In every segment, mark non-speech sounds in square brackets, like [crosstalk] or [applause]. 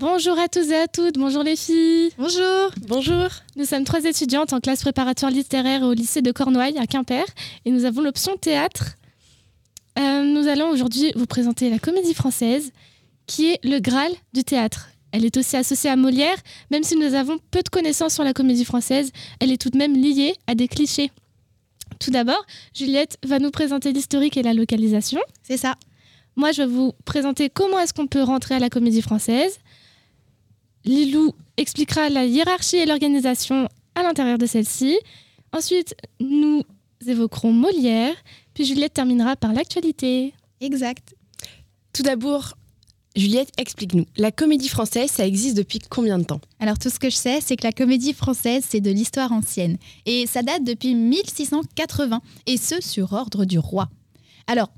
Bonjour à tous et à toutes, bonjour les filles. Bonjour. Bonjour. Nous sommes trois étudiantes en classe préparatoire littéraire au lycée de Cornouailles à Quimper et nous avons l'option théâtre. Euh, nous allons aujourd'hui vous présenter la comédie française qui est le Graal du théâtre. Elle est aussi associée à Molière, même si nous avons peu de connaissances sur la comédie française, elle est tout de même liée à des clichés. Tout d'abord, Juliette va nous présenter l'historique et la localisation. C'est ça. Moi, je vais vous présenter comment est-ce qu'on peut rentrer à la comédie française. Lilou expliquera la hiérarchie et l'organisation à l'intérieur de celle-ci. Ensuite, nous évoquerons Molière, puis Juliette terminera par l'actualité. Exact. Tout d'abord, Juliette, explique-nous. La comédie française, ça existe depuis combien de temps? Alors tout ce que je sais, c'est que la comédie française, c'est de l'histoire ancienne. Et ça date depuis 1680, et ce sur ordre du roi. Alors,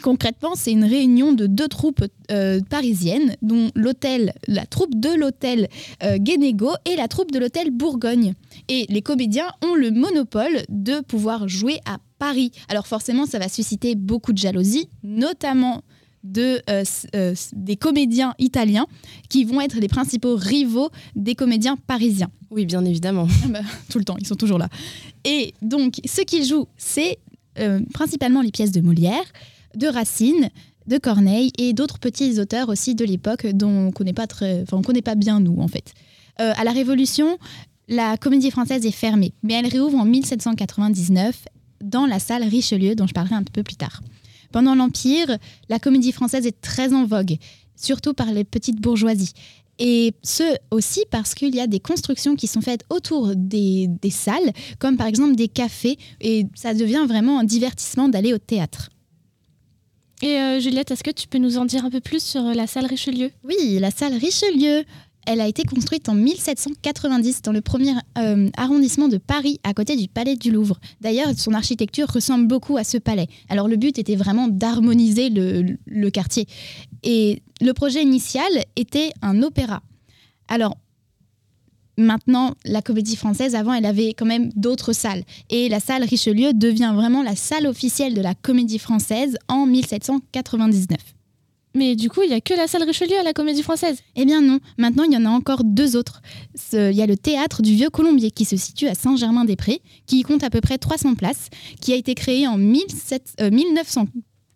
concrètement, c'est une réunion de deux troupes euh, parisiennes, dont l'hôtel, la troupe de l'hôtel euh, Guénégo et la troupe de l'hôtel Bourgogne. Et les comédiens ont le monopole de pouvoir jouer à Paris. Alors forcément, ça va susciter beaucoup de jalousie, notamment de, euh, euh, des comédiens italiens qui vont être les principaux rivaux des comédiens parisiens. Oui, bien évidemment. [laughs] Ah bah, tout le temps, ils sont toujours là. Et donc, ce qu'ils jouent, c'est principalement les pièces de Molière, de Racine, de Corneille et d'autres petits auteurs aussi de l'époque dont on connaît pas connaît pas bien nous en fait. à la Révolution, la comédie française est fermée, mais elle réouvre en 1799 dans la salle Richelieu dont je parlerai un peu plus tard. Pendant l'Empire, la comédie française est très en vogue, surtout par les petites bourgeoisies. Et ce aussi parce qu'il y a des constructions qui sont faites autour des, salles, comme par exemple des cafés, et ça devient vraiment un divertissement d'aller au théâtre. Et euh, Juliette, est-ce que tu peux nous en dire un peu plus sur la salle Richelieu? Oui, la salle Richelieu. Elle a été construite en 1790 dans le premier euh, arrondissement de Paris, à côté du palais du Louvre. D'ailleurs, son architecture ressemble beaucoup à ce palais. Alors le but était vraiment d'harmoniser le, quartier. Et le projet initial était un opéra. Alors Maintenant, la comédie française, avant, elle avait quand même d'autres salles. Et la salle Richelieu devient vraiment la salle officielle de la comédie française en 1799. Mais du coup, il n'y a que la salle Richelieu à la Comédie Française? Eh bien non, maintenant il y en a encore deux autres. Il y a le théâtre du Vieux Colombier qui se situe à Saint-Germain-des-Prés, qui compte à peu près 300 places, qui a été créé en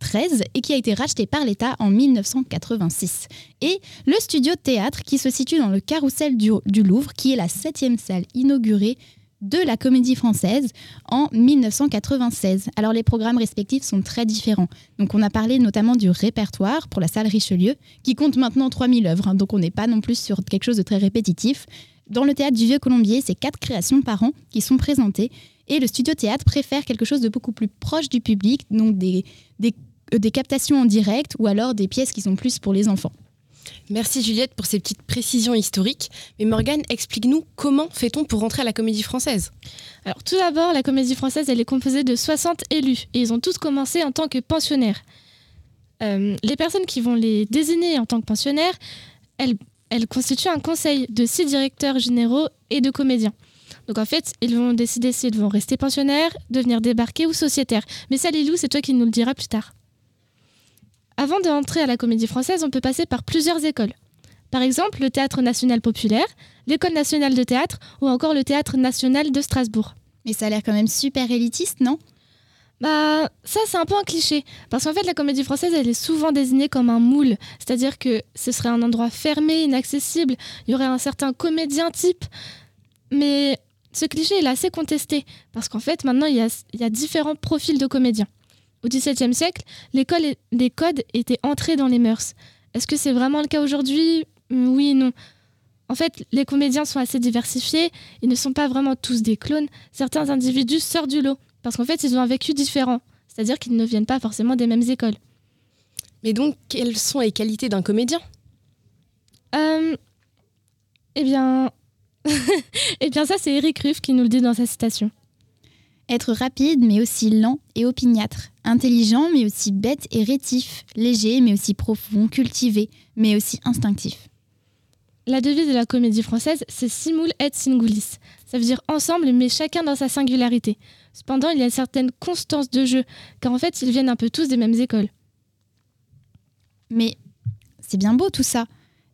1913 et qui a été racheté par l'État en 1986. Et le studio théâtre qui se situe dans le carrousel du, Louvre, qui est la septième salle inaugurée de la comédie française en 1996. Alors les programmes respectifs sont très différents. Donc on a parlé notamment du répertoire pour la salle Richelieu, qui compte maintenant 3000 œuvres, hein. donc on n'est pas non plus sur quelque chose de très répétitif. Dans le théâtre du Vieux Colombier, c'est quatre créations par an qui sont présentées, et le studio théâtre préfère quelque chose de beaucoup plus proche du public, donc des, des captations en direct ou alors des pièces qui sont plus pour les enfants. Merci Juliette pour ces petites précisions historiques. Mais Morgane, explique-nous comment fait-on pour rentrer à la comédie française? Alors tout d'abord, la comédie française, elle est composée de 60 élus et ils ont tous commencé en tant que pensionnaires. Euh, les personnes qui vont les désigner en tant que pensionnaires, elles, elles constituent un conseil de six directeurs généraux et de comédiens. Donc en fait, ils vont décider s'ils vont rester pensionnaires, devenir débarqués ou sociétaires. Mais ça, Lilou, c'est toi qui nous le diras plus tard. Avant d'entrer à la comédie française, on peut passer par plusieurs écoles. Par exemple, le Théâtre national populaire, l'École nationale de théâtre ou encore le Théâtre national de Strasbourg. Mais ça a l'air quand même super élitiste, non? Bah, ça c'est un peu un cliché, parce qu'en fait la comédie française elle est souvent désignée comme un moule, c'est-à-dire que ce serait un endroit fermé, inaccessible, il y aurait un certain comédien type, mais ce cliché est assez contesté, parce qu'en fait maintenant il y a différents profils de comédiens. Au XVIIe siècle, l'école et les codes étaient entrés dans les mœurs. Est-ce que c'est vraiment le cas aujourd'hui? Oui et non. En fait, les comédiens sont assez diversifiés, ils ne sont pas vraiment tous des clones. Certains individus sortent du lot, parce qu'en fait, ils ont un vécu différent, c'est-à-dire qu'ils ne viennent pas forcément des mêmes écoles. Mais donc, quelles sont les qualités d'un comédien? Euh, Eh bien... [laughs] eh bien ça, c'est Eric Ruff qui nous le dit dans sa citation. Être rapide mais aussi lent et opiniâtre, intelligent mais aussi bête et rétif, léger mais aussi profond, cultivé mais aussi instinctif. La devise de la comédie française, c'est simul et singulis. Ça veut dire ensemble, mais chacun dans sa singularité. Cependant, il y a une certaine constance de jeu, car en fait, ils viennent un peu tous des mêmes écoles. Mais c'est bien beau tout ça.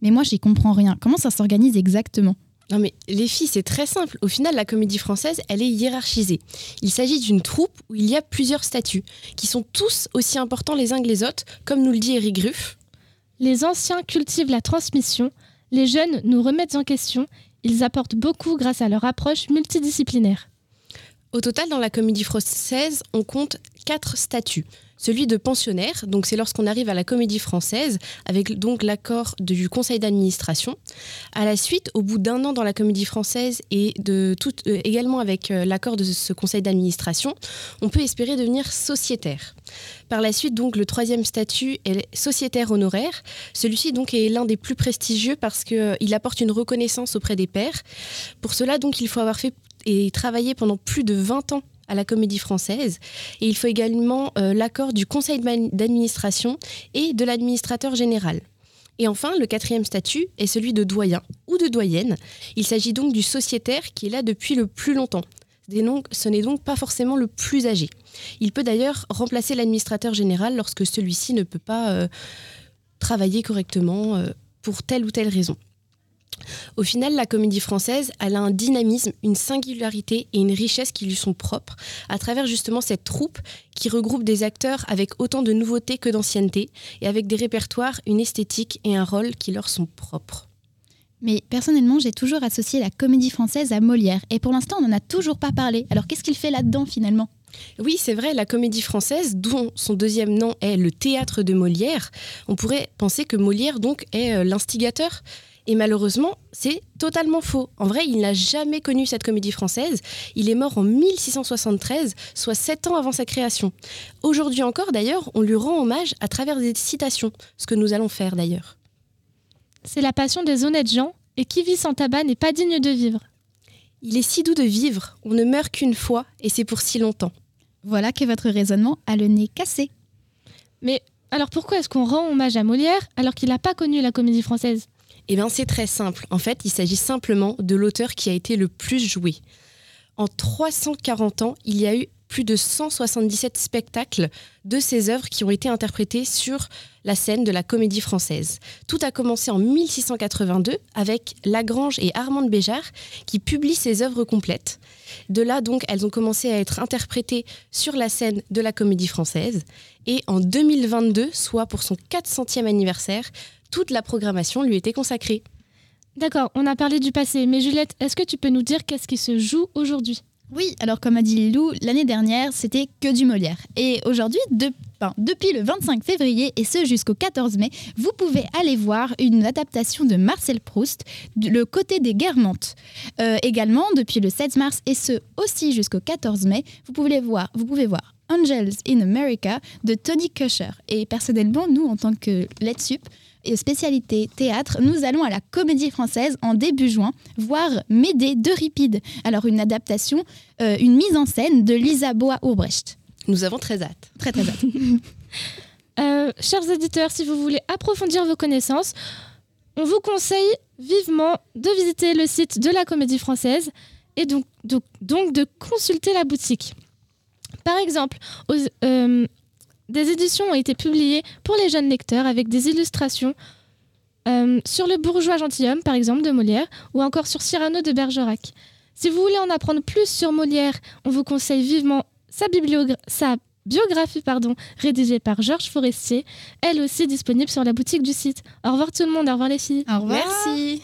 Mais moi, j'y comprends rien. Comment ça s'organise exactement? Non mais les filles, c'est très simple. Au final, la comédie française, elle est hiérarchisée. Il s'agit d'une troupe où il y a plusieurs statuts, qui sont tous aussi importants les uns que les autres, comme nous le dit Eric Gruff. Les anciens cultivent la transmission, les jeunes nous remettent en question, ils apportent beaucoup grâce à leur approche multidisciplinaire. Au total, dans la comédie française, on compte quatre statuts celui de pensionnaire. Donc c'est lorsqu'on arrive à la Comédie Française avec donc l'accord du conseil d'administration. À la suite, au bout d'un an dans la Comédie Française et de tout, euh, également avec euh, l'accord de ce conseil d'administration, on peut espérer devenir sociétaire. Par la suite, donc le troisième statut est sociétaire honoraire. Celui-ci donc est l'un des plus prestigieux parce qu'il euh, apporte une reconnaissance auprès des pairs. Pour cela, donc, il faut avoir fait et travaillé pendant plus de 20 ans à la Comédie Française. Et il faut également euh, l'accord du conseil d'administration et de l'administrateur général. Et enfin, le quatrième statut est celui de doyen ou de doyenne. Il s'agit donc du sociétaire qui est là depuis le plus longtemps. Ce n'est donc pas forcément le plus âgé. Il peut d'ailleurs remplacer l'administrateur général lorsque celui-ci ne peut pas euh, travailler correctement euh, pour telle ou telle raison. Au final, la comédie française, elle a un dynamisme, une singularité et une richesse qui lui sont propres, à travers justement cette troupe qui regroupe des acteurs avec autant de nouveautés que d'ancienneté, et avec des répertoires, une esthétique et un rôle qui leur sont propres. Mais personnellement, j'ai toujours associé la comédie française à Molière, et pour l'instant, on n'en a toujours pas parlé. Alors qu'est-ce qu'il fait là-dedans finalement? Oui, c'est vrai, la comédie française, dont son deuxième nom est le théâtre de Molière, on pourrait penser que Molière donc est euh, l'instigateur. Et malheureusement, c'est totalement faux. En vrai, il n'a jamais connu cette comédie française. Il est mort en 1673, soit sept ans avant sa création. Aujourd'hui encore, d'ailleurs, on lui rend hommage à travers des citations, ce que nous allons faire d'ailleurs. C'est la passion des honnêtes gens, et qui vit sans tabac n'est pas digne de vivre. Il est si doux de vivre, on ne meurt qu'une fois, et c'est pour si longtemps. Voilà que votre raisonnement a le nez cassé. Mais alors pourquoi est-ce qu'on rend hommage à Molière alors qu'il n'a pas connu la comédie française? Eh bien, c'est très simple. En fait, il s'agit simplement de l'auteur qui a été le plus joué. En 340 ans, il y a eu plus de 177 spectacles de ses œuvres qui ont été interprétés sur la scène de la comédie française. Tout a commencé en 1682 avec Lagrange et Armand Béjart qui publient ses œuvres complètes. De là, donc, elles ont commencé à être interprétées sur la scène de la comédie française. Et en 2022, soit pour son 400e anniversaire, toute la programmation lui était consacrée. D'accord, on a parlé du passé, mais Juliette, est-ce que tu peux nous dire qu'est-ce qui se joue aujourd'hui? Oui, alors comme a dit Lilou, l'année dernière, c'était que du Molière. Et aujourd'hui, depuis le 25 février et ce jusqu'au 14 mai, vous pouvez aller voir une adaptation de Marcel Proust, Le côté des Guermantes. Euh, également, depuis le 16 mars et ce aussi jusqu'au 14 mai, vous pouvez voir, vous pouvez voir Angels in America de Tony Kusher. Et personnellement, nous, en tant que Let's Sup, spécialité théâtre, nous allons à la Comédie Française en début juin voir Médée de Ripide. Alors une adaptation, euh, une mise en scène de Lisa Boa-Urbrecht. Nous avons très hâte. Très très hâte. [laughs] Euh, chers éditeurs, si vous voulez approfondir vos connaissances, on vous conseille vivement de visiter le site de la Comédie Française et donc, donc, donc de consulter la boutique. Par exemple, aux, euh, des éditions ont été publiées pour les jeunes lecteurs avec des illustrations euh, sur le bourgeois gentilhomme, par exemple, de Molière, ou encore sur Cyrano de Bergerac. Si vous voulez en apprendre plus sur Molière, on vous conseille vivement sa, sa biographie pardon, rédigée par Georges Forestier, elle aussi disponible sur la boutique du site. Au revoir tout le monde, au revoir les filles. Au revoir. Merci.